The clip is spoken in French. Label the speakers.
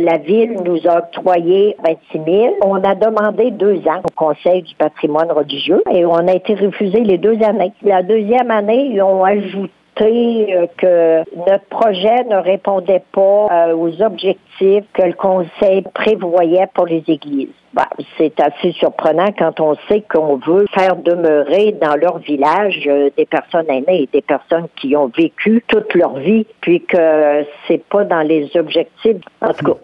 Speaker 1: La ville nous a octroyé 26 000. On a demandé deux ans au Conseil du patrimoine religieux et on a été refusé les deux années. La deuxième année, ils ont ajouté euh, que notre projet ne répondait pas euh, aux objectifs que le Conseil prévoyait pour les églises. C'est assez surprenant quand on sait qu'on veut faire demeurer dans leur village euh, des personnes aînées, des personnes qui ont vécu toute leur vie, puis que c'est pas dans les objectifs. En tout cas,